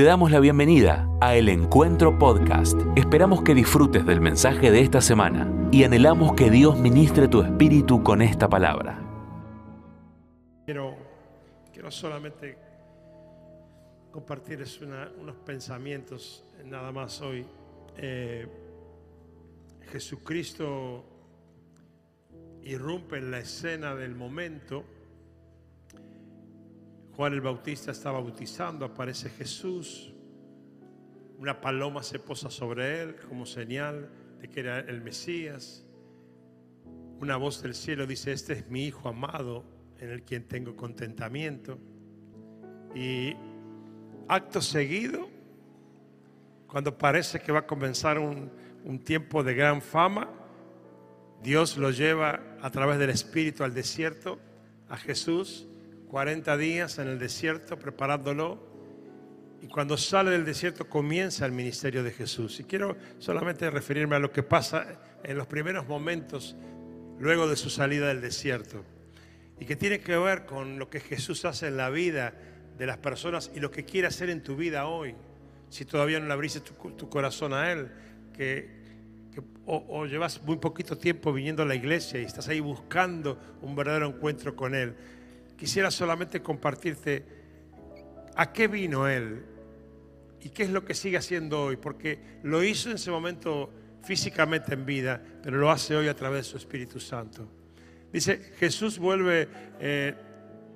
Te damos la bienvenida a El Encuentro Podcast. Esperamos que disfrutes del mensaje de esta semana y anhelamos que Dios ministre tu espíritu con esta palabra. Quiero, quiero solamente compartirles unos pensamientos nada más hoy. Eh, Jesucristo irrumpe en la escena del momento. Juan el Bautista está bautizando, aparece Jesús. Una paloma se posa sobre él como señal de que era el Mesías. Una voz del cielo dice, este es mi Hijo amado en el quien tengo contentamiento. Y acto seguido, cuando parece que va a comenzar un, un tiempo de gran fama, Dios lo lleva a través del Espíritu al desierto, a Jesús, 40 días en el desierto preparándolo. Y cuando sale del desierto comienza el ministerio de Jesús. Y quiero solamente referirme a lo que pasa en los primeros momentos luego de su salida del desierto. Y que tiene que ver con lo que Jesús hace en la vida de las personas y lo que quiere hacer en tu vida hoy. Si todavía no le abriste tu, corazón a Él, que que o, o llevas muy poquito tiempo viniendo a la iglesia y estás ahí buscando un verdadero encuentro con Él, quisiera solamente compartirte a qué vino Él y qué es lo que sigue haciendo hoy, porque lo hizo en ese momento físicamente en vida, pero lo hace hoy a través de su Espíritu Santo. Dice, Jesús vuelve eh,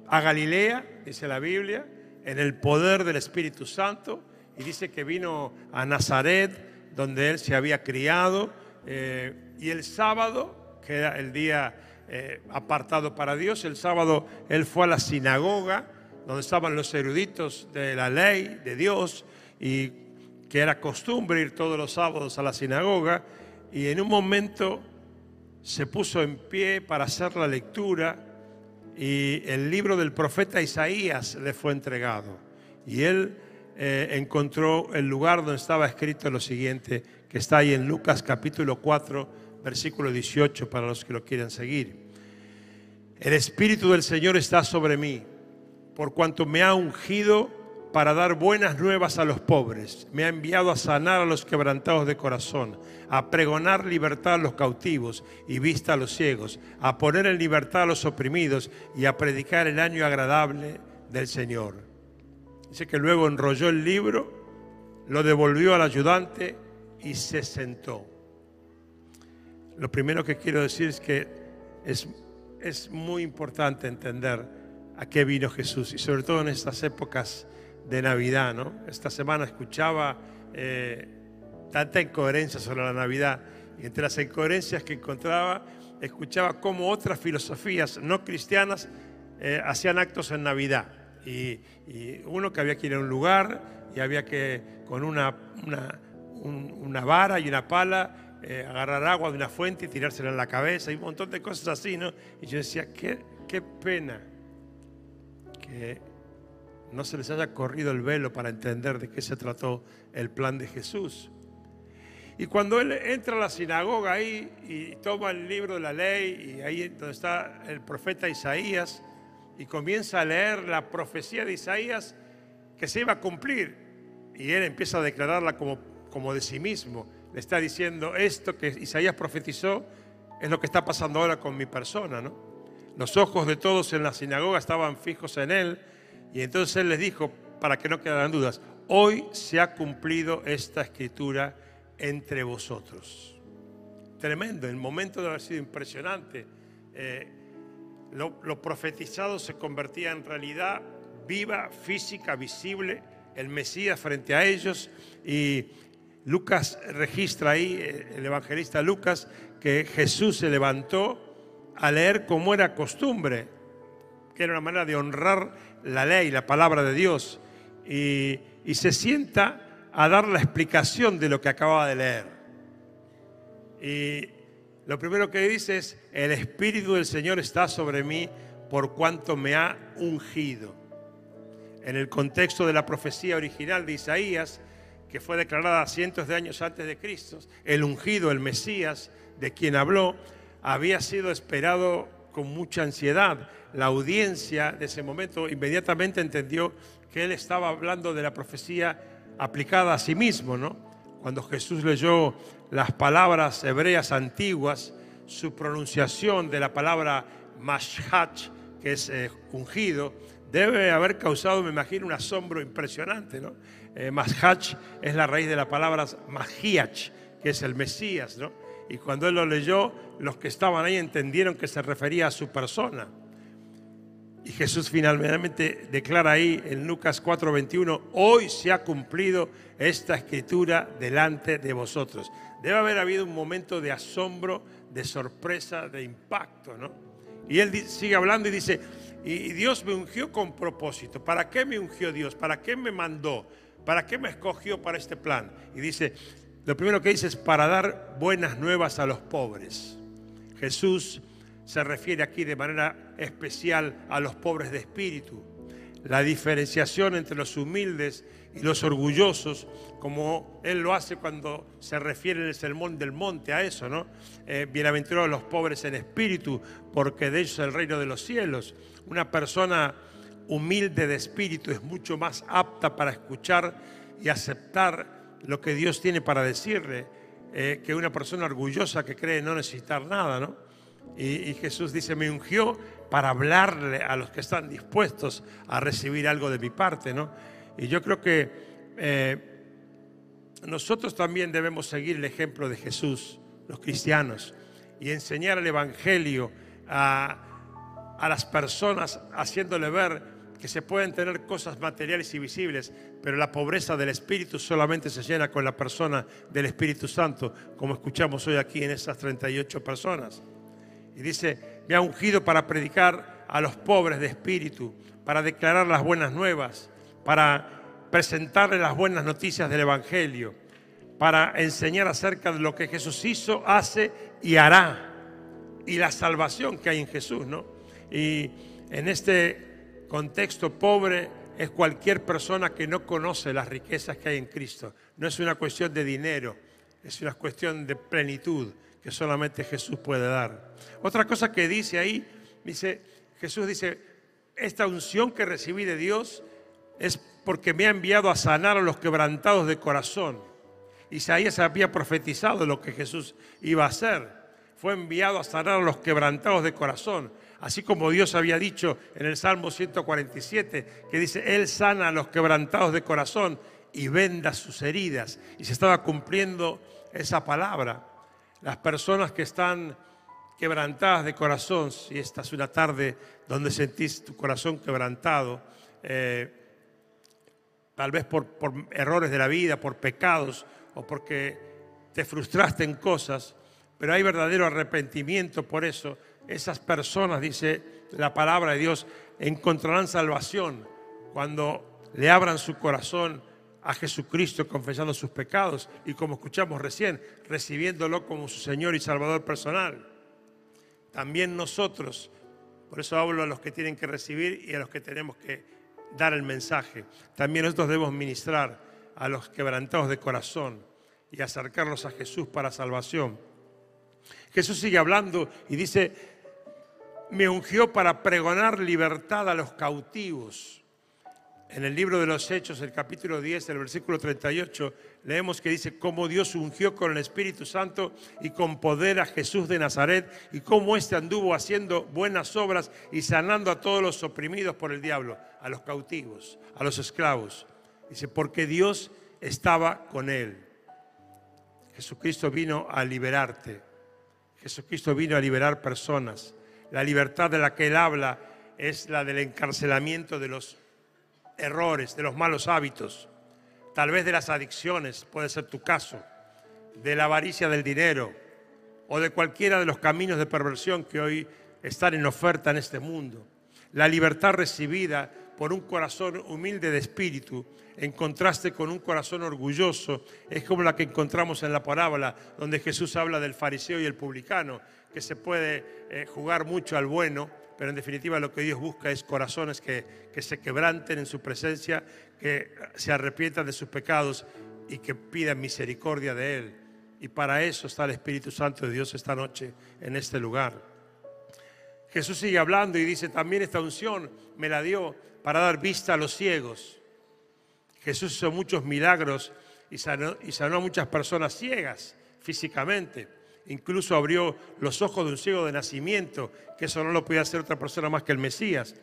a Galilea, dice la Biblia, en el poder del Espíritu Santo, y dice que vino a Nazaret, donde él se había criado, eh, y el sábado, que era el día eh, apartado para Dios, el sábado él fue a la sinagoga, donde estaban los eruditos de la ley de Dios, y que era costumbre ir todos los sábados a la sinagoga, y en un momento se puso en pie para hacer la lectura y el libro del profeta Isaías le fue entregado. Y él eh, encontró el lugar donde estaba escrito lo siguiente, que está ahí en Lucas capítulo 4, versículo 18, para los que lo quieran seguir. El Espíritu del Señor está sobre mí, por cuanto me ha ungido para dar buenas nuevas a los pobres. Me ha enviado a sanar a los quebrantados de corazón, a pregonar libertad a los cautivos y vista a los ciegos, a poner en libertad a los oprimidos y a predicar el año agradable del Señor. Dice que luego enrolló el libro, lo devolvió al ayudante y se sentó. Lo primero que quiero decir es que es, es muy importante entender a qué vino Jesús y sobre todo en estas épocas de Navidad, ¿no? Esta semana escuchaba eh, tanta incoherencia sobre la Navidad y entre las incoherencias que encontraba, escuchaba cómo otras filosofías no cristianas eh, hacían actos en Navidad. Y, uno que había que ir a un lugar y había que con una, una, un, una vara y una pala eh, agarrar agua de una fuente y tirársela en la cabeza y un montón de cosas así, ¿no? Y yo decía, qué, qué pena que no se les haya corrido el velo para entender de qué se trató el plan de Jesús. Y cuando él entra a la sinagoga ahí y toma el libro de la ley y ahí donde está el profeta Isaías y comienza a leer la profecía de Isaías que se iba a cumplir y él empieza a declararla como, como de sí mismo. Le está diciendo esto que Isaías profetizó es lo que está pasando ahora con mi persona, ¿no? Los ojos de todos en la sinagoga estaban fijos en él y entonces él les dijo, para que no quedaran dudas, hoy se ha cumplido esta escritura entre vosotros. Tremendo, el momento de haber sido impresionante. Eh, lo, lo, profetizado se convertía en realidad viva, física, visible, el Mesías frente a ellos. Y Lucas registra ahí, eh, el evangelista Lucas, que Jesús se levantó a leer como era costumbre, que era una manera de honrar la ley, la palabra de Dios, y, y, se sienta a dar la explicación de lo que acababa de leer. Y lo primero que dice es, el Espíritu del Señor está sobre mí por cuanto me ha ungido. En el contexto de la profecía original de Isaías, que fue declarada cientos de años antes de Cristo, el ungido, el Mesías, de quien habló, había sido esperado con mucha ansiedad. La audiencia de ese momento inmediatamente entendió que él estaba hablando de la profecía aplicada a sí mismo, ¿no? Cuando Jesús leyó las palabras hebreas antiguas, su pronunciación de la palabra mashach, que es eh, ungido, debe haber causado, me imagino, un asombro impresionante, ¿no? Eh, mashach es la raíz de la palabra magiach, que es el Mesías, ¿no? Y cuando él lo leyó, los que estaban ahí entendieron que se refería a su persona. Y Jesús finalmente declara ahí en Lucas 4:21, hoy se ha cumplido esta escritura delante de vosotros. Debe haber habido un momento de asombro, de sorpresa, de impacto, ¿no? Y él sigue hablando y dice, y Dios me ungió con propósito. ¿Para qué me ungió Dios? ¿Para qué me mandó? ¿Para qué me escogió para este plan? Y dice, lo primero que dice es para dar buenas nuevas a los pobres. Jesús se refiere aquí de manera especial a los pobres de espíritu. La diferenciación entre los humildes y los orgullosos, como Él lo hace cuando se refiere en el sermón del monte a eso, ¿no? Eh, bienaventurados los pobres en espíritu, porque de ellos es el reino de los cielos. Una persona humilde de espíritu es mucho más apta para escuchar y aceptar lo que Dios tiene para decirle eh, que una persona orgullosa que cree no necesitar nada, ¿no? Y, Jesús dice, me ungió para hablarle a los que están dispuestos a recibir algo de mi parte, ¿no? Y yo creo que eh, nosotros también debemos seguir el ejemplo de Jesús, los cristianos, y enseñar el Evangelio a, a las personas, haciéndole ver que se pueden tener cosas materiales y visibles, pero la pobreza del Espíritu solamente se llena con la persona del Espíritu Santo, como escuchamos hoy aquí en esas 38 personas. Y dice, me ha ungido para predicar a los pobres de espíritu, para declarar las buenas nuevas, para presentarles las buenas noticias del Evangelio, para enseñar acerca de lo que Jesús hizo, hace y hará, y la salvación que hay en Jesús, ¿no? Y en este contexto pobre es cualquier persona que no conoce las riquezas que hay en Cristo. No es una cuestión de dinero, es una cuestión de plenitud que solamente Jesús puede dar. Otra cosa que dice ahí, dice, Jesús dice, esta unción que recibí de Dios es porque me ha enviado a sanar a los quebrantados de corazón. Isaías había profetizado lo que Jesús iba a hacer. Fue enviado a sanar a los quebrantados de corazón. Así como Dios había dicho en el Salmo 147, que dice, Él sana a los quebrantados de corazón y venda sus heridas. Y se estaba cumpliendo esa palabra las personas que están quebrantadas de corazón, si esta es una tarde donde sentís tu corazón quebrantado, eh, tal vez por, por errores de la vida, por pecados o porque te frustraste en cosas, pero hay verdadero arrepentimiento por eso. Esas personas, dice la palabra de Dios, encontrarán salvación cuando le abran su corazón a Jesucristo confesando sus pecados y como escuchamos recién, recibiéndolo como su Señor y Salvador personal. También nosotros, por eso hablo a los que tienen que recibir y a los que tenemos que dar el mensaje, también nosotros debemos ministrar a los quebrantados de corazón y acercarlos a Jesús para salvación. Jesús sigue hablando y dice, me ungió para pregonar libertad a los cautivos en el libro de los Hechos, el capítulo 10, el versículo 38, leemos que dice cómo Dios ungió con el Espíritu Santo y con poder a Jesús de Nazaret y cómo éste anduvo haciendo buenas obras y sanando a todos los oprimidos por el diablo, a los cautivos, a los esclavos. Dice, porque Dios estaba con él. Jesucristo vino a liberarte. Jesucristo vino a liberar personas. La libertad de la que él habla es la del encarcelamiento de los errores, de los malos hábitos, tal vez de las adicciones, puede ser tu caso, de la avaricia del dinero o de cualquiera de los caminos de perversión que hoy están en oferta en este mundo. La libertad recibida por un corazón humilde de espíritu, en contraste con un corazón orgulloso, es como la que encontramos en la parábola, donde Jesús habla del fariseo y el publicano, que se puede eh, jugar mucho al bueno, pero en definitiva lo que Dios busca es corazones que, se quebranten en su presencia, que se arrepientan de sus pecados y que pidan misericordia de Él. Y para eso está el Espíritu Santo de Dios esta noche en este lugar. Jesús sigue hablando y dice, también esta unción me la dio para dar vista a los ciegos. Jesús hizo muchos milagros y sanó, a muchas personas ciegas físicamente. Incluso abrió los ojos de un ciego de nacimiento, que eso no lo podía hacer otra persona más que el Mesías.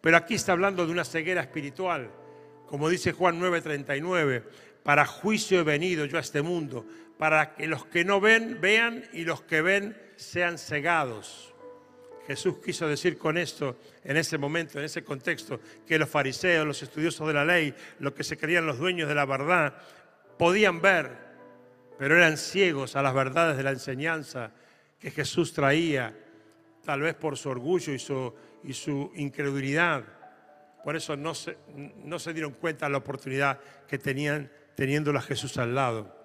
Pero aquí está hablando de una ceguera espiritual, como dice Juan 9:39, para juicio he venido yo a este mundo, para que los que no ven vean y los que ven sean cegados. Jesús quiso decir con esto, en ese momento, en ese contexto, que los fariseos, los estudiosos de la ley, los que se creían los dueños de la verdad, podían ver, pero eran ciegos a las verdades de la enseñanza que Jesús traía, tal vez por su orgullo y su, incredulidad. Por eso no se, no se dieron cuenta de la oportunidad que tenían teniéndolo a Jesús al lado.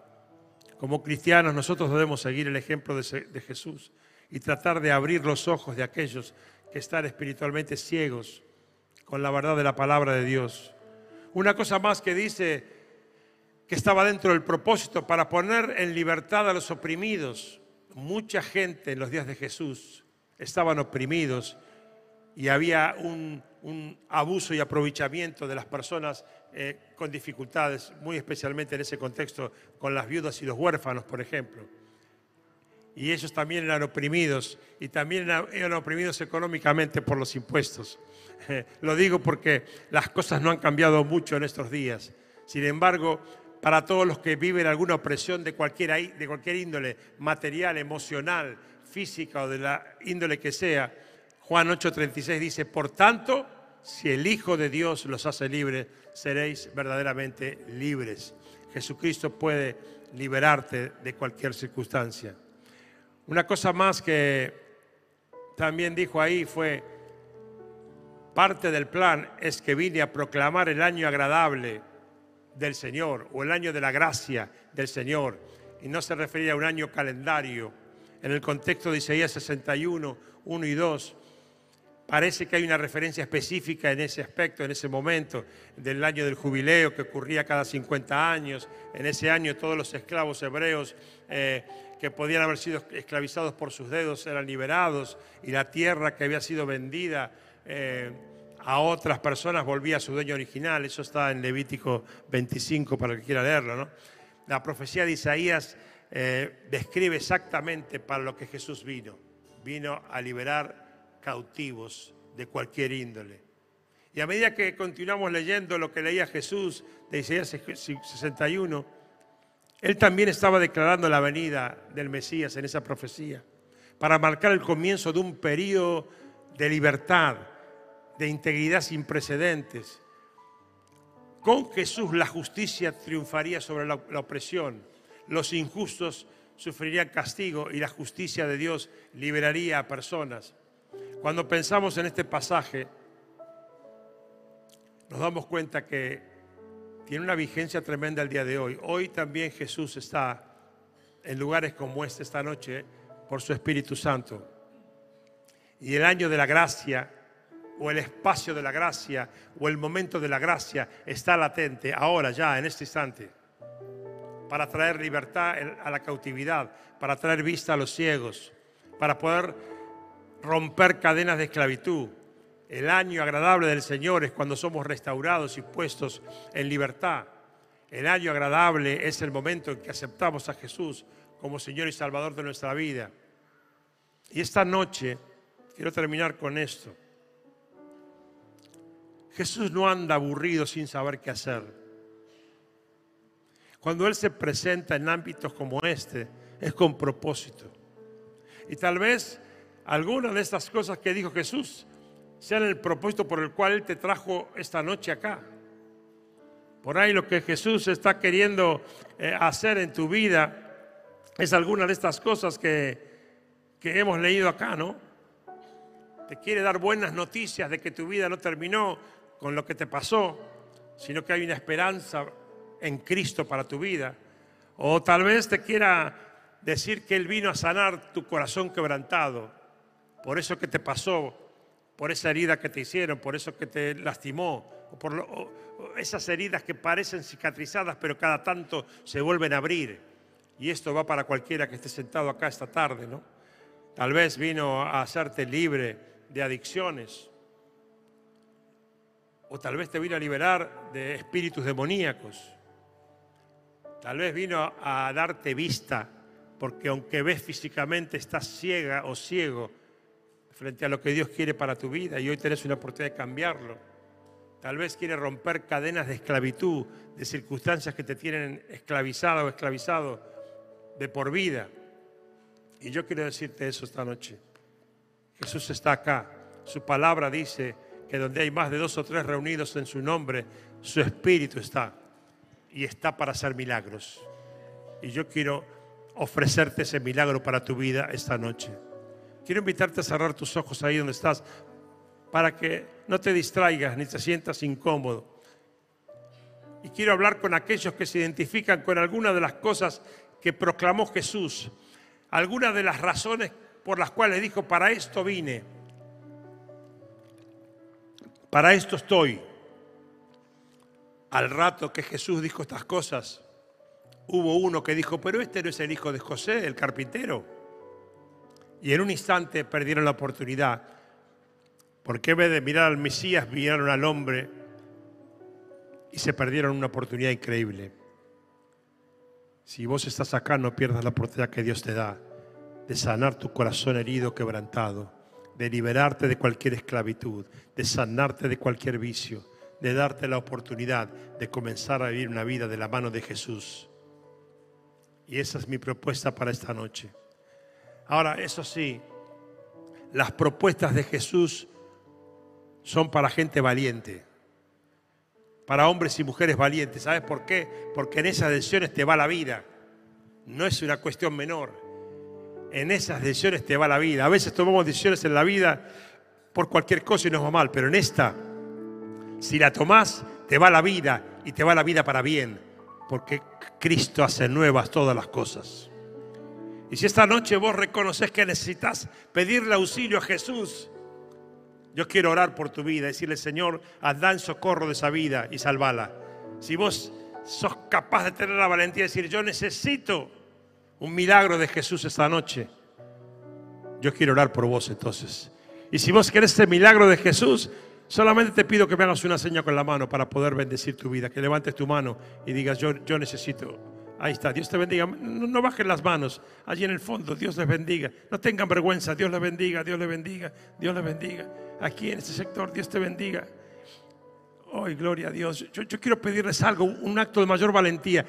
Como cristianos nosotros debemos seguir el ejemplo de, Jesús y tratar de abrir los ojos de aquellos que están espiritualmente ciegos con la verdad de la palabra de Dios. Una cosa más que dice que estaba dentro del propósito para poner en libertad a los oprimidos. Mucha gente en los días de Jesús estaban oprimidos y había un, abuso y aprovechamiento de las personas eh, con dificultades, muy especialmente en ese contexto con las viudas y los huérfanos, por ejemplo. Y ellos también eran oprimidos y también eran oprimidos económicamente por los impuestos. Lo digo porque las cosas no han cambiado mucho en estos días. Sin embargo, para todos los que viven alguna opresión de cualquier, de cualquier índole, material, emocional, física o de la índole que sea, Juan 8:36 dice, por tanto, si el Hijo de Dios los hace libres, seréis verdaderamente libres. Jesucristo puede liberarte de cualquier circunstancia. Una cosa más que también dijo ahí fue, parte del plan es que vine a proclamar el año agradable del Señor o el año de la gracia del Señor. Y no se refería a un año calendario. En el contexto de Isaías 61, 1 y 2, Parece que hay una referencia específica en ese aspecto, en ese momento del año del jubileo que ocurría cada 50 años. En ese año todos los esclavos hebreos eh, que podían haber sido esclavizados por sus dedos eran liberados y la tierra que había sido vendida eh, a otras personas volvía a su dueño original. Eso está en Levítico 25 para el que quiera leerlo. La profecía de Isaías eh, describe exactamente para lo que Jesús vino. Vino a liberar cautivos de cualquier índole. Y a medida que continuamos leyendo lo que leía Jesús de Isaías 61, él también estaba declarando la venida del Mesías en esa profecía, para marcar el comienzo de un periodo de libertad, de integridad sin precedentes. Con Jesús la justicia triunfaría sobre la, la opresión, los injustos sufrirían castigo y la justicia de Dios liberaría a personas. Cuando pensamos en este pasaje, nos damos cuenta que tiene una vigencia tremenda el día de hoy. Hoy también Jesús está en lugares como este esta noche por su Espíritu Santo. Y el año de la gracia, o el espacio de la gracia, o el momento de la gracia está latente ahora, ya, en este instante, para traer libertad a la cautividad, para traer vista a los ciegos, para poder romper cadenas de esclavitud. El año agradable del Señor es cuando somos restaurados y puestos en libertad. El año agradable es el momento en que aceptamos a Jesús como Señor y Salvador de nuestra vida. Y esta noche, quiero terminar con esto. Jesús no anda aburrido sin saber qué hacer. Cuando Él se presenta en ámbitos como este, es con propósito. Y tal vez algunas de estas cosas que dijo Jesús sean el propósito por el cual Él te trajo esta noche acá. Por ahí lo que Jesús está queriendo eh, hacer en tu vida es alguna de estas cosas que, que hemos leído acá, ¿no? Te quiere dar buenas noticias de que tu vida no terminó con lo que te pasó, sino que hay una esperanza en Cristo para tu vida. O tal vez te quiera decir que Él vino a sanar tu corazón quebrantado por eso que te pasó, por esa herida que te hicieron, por eso que te lastimó, o por esas heridas que parecen cicatrizadas, pero cada tanto se vuelven a abrir. Y esto va para cualquiera que esté sentado acá esta tarde, ¿no? Tal vez vino a hacerte libre de adicciones. O tal vez te vino a liberar de espíritus demoníacos. Tal vez vino a darte vista, porque aunque ves físicamente estás ciega o ciego frente a lo que Dios quiere para tu vida y hoy tenés una oportunidad de cambiarlo. Tal vez quiere romper cadenas de esclavitud, de circunstancias que te tienen esclavizado o esclavizado de por vida. Y yo quiero decirte eso esta noche. Jesús está acá. Su palabra dice que donde hay más de dos o tres reunidos en su nombre, su espíritu está. Y está para hacer milagros. Y yo quiero ofrecerte ese milagro para tu vida esta noche. Quiero invitarte a cerrar tus ojos ahí donde estás para que no te distraigas ni te sientas incómodo. Y quiero hablar con aquellos que se identifican con alguna de las cosas que proclamó Jesús, algunas de las razones por las cuales dijo, para esto vine, para esto estoy. Al rato que Jesús dijo estas cosas, hubo uno que dijo, pero este no es el hijo de José, el carpintero. Y en un instante perdieron la oportunidad, porque en vez de mirar al Mesías, miraron al hombre y se perdieron una oportunidad increíble. Si vos estás acá, no pierdas la oportunidad que Dios te da de sanar tu corazón herido, quebrantado, de liberarte de cualquier esclavitud, de sanarte de cualquier vicio, de darte la oportunidad de comenzar a vivir una vida de la mano de Jesús. Y esa es mi propuesta para esta noche. Ahora, eso sí, las propuestas de Jesús son para gente valiente, para hombres y mujeres valientes. ¿Sabes por qué? Porque en esas decisiones te va la vida. No es una cuestión menor. En esas decisiones te va la vida. A veces tomamos decisiones en la vida por cualquier cosa y nos va mal, pero en esta, si la tomás, te va la vida y te va la vida para bien, porque Cristo hace nuevas todas las cosas. Y si esta noche vos reconoces que necesitas pedirle auxilio a Jesús, yo quiero orar por tu vida, decirle, Señor, anda en socorro de esa vida y salvala. Si vos sos capaz de tener la valentía de decir, yo necesito un milagro de Jesús esta noche, yo quiero orar por vos entonces. Y si vos querés ese milagro de Jesús, solamente te pido que me hagas una seña con la mano para poder bendecir tu vida, que levantes tu mano y digas, yo, yo necesito Ahí está, Dios te bendiga. No, bajen las manos, allí en el fondo, Dios les bendiga. No tengan vergüenza, Dios les bendiga, Dios les bendiga, Dios les bendiga. Aquí en este sector, Dios te bendiga. Hoy, gloria a Dios. Yo, yo, quiero pedirles algo, un acto de mayor valentía,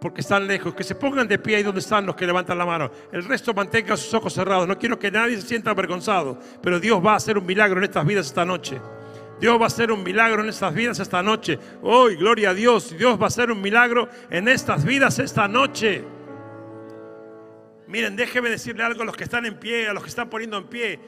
porque están lejos. Que se pongan de pie ahí donde están los que levantan la mano. El resto mantenga sus ojos cerrados. No quiero que nadie se sienta avergonzado, pero Dios va a hacer un milagro en estas vidas esta noche. Dios va a hacer un milagro en estas vidas esta noche. Hoy, gloria a Dios. Dios va a hacer un milagro en estas vidas esta noche. Miren, déjenme decirle algo a los que están en pie, a los que están poniendo en pie.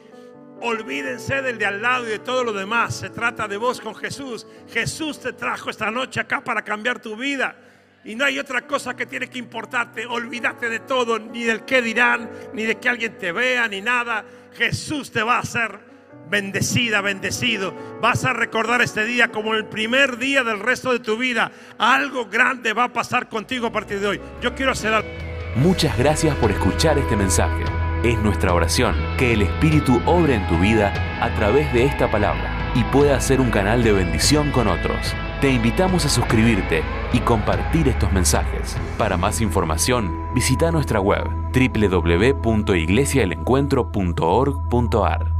Olvídense del de al lado y de todo lo demás. Se trata de vos con Jesús. Jesús te trajo esta noche acá para cambiar tu vida. Y no hay otra cosa que tiene que importarte. Olvídate de todo, ni del qué dirán, ni de que alguien te vea, ni nada. Jesús te va a hacer bendecida, bendecido. Vas a recordar este día como el primer día del resto de tu vida. Algo grande va a pasar contigo a partir de hoy. Yo quiero hacer algo. Muchas gracias por escuchar este mensaje. Es nuestra oración que el Espíritu obre en tu vida a través de esta palabra y pueda ser un canal de bendición con otros. Te invitamos a suscribirte y compartir estos mensajes. Para más información, visita nuestra web www.iglesiaelencuentro.org.ar.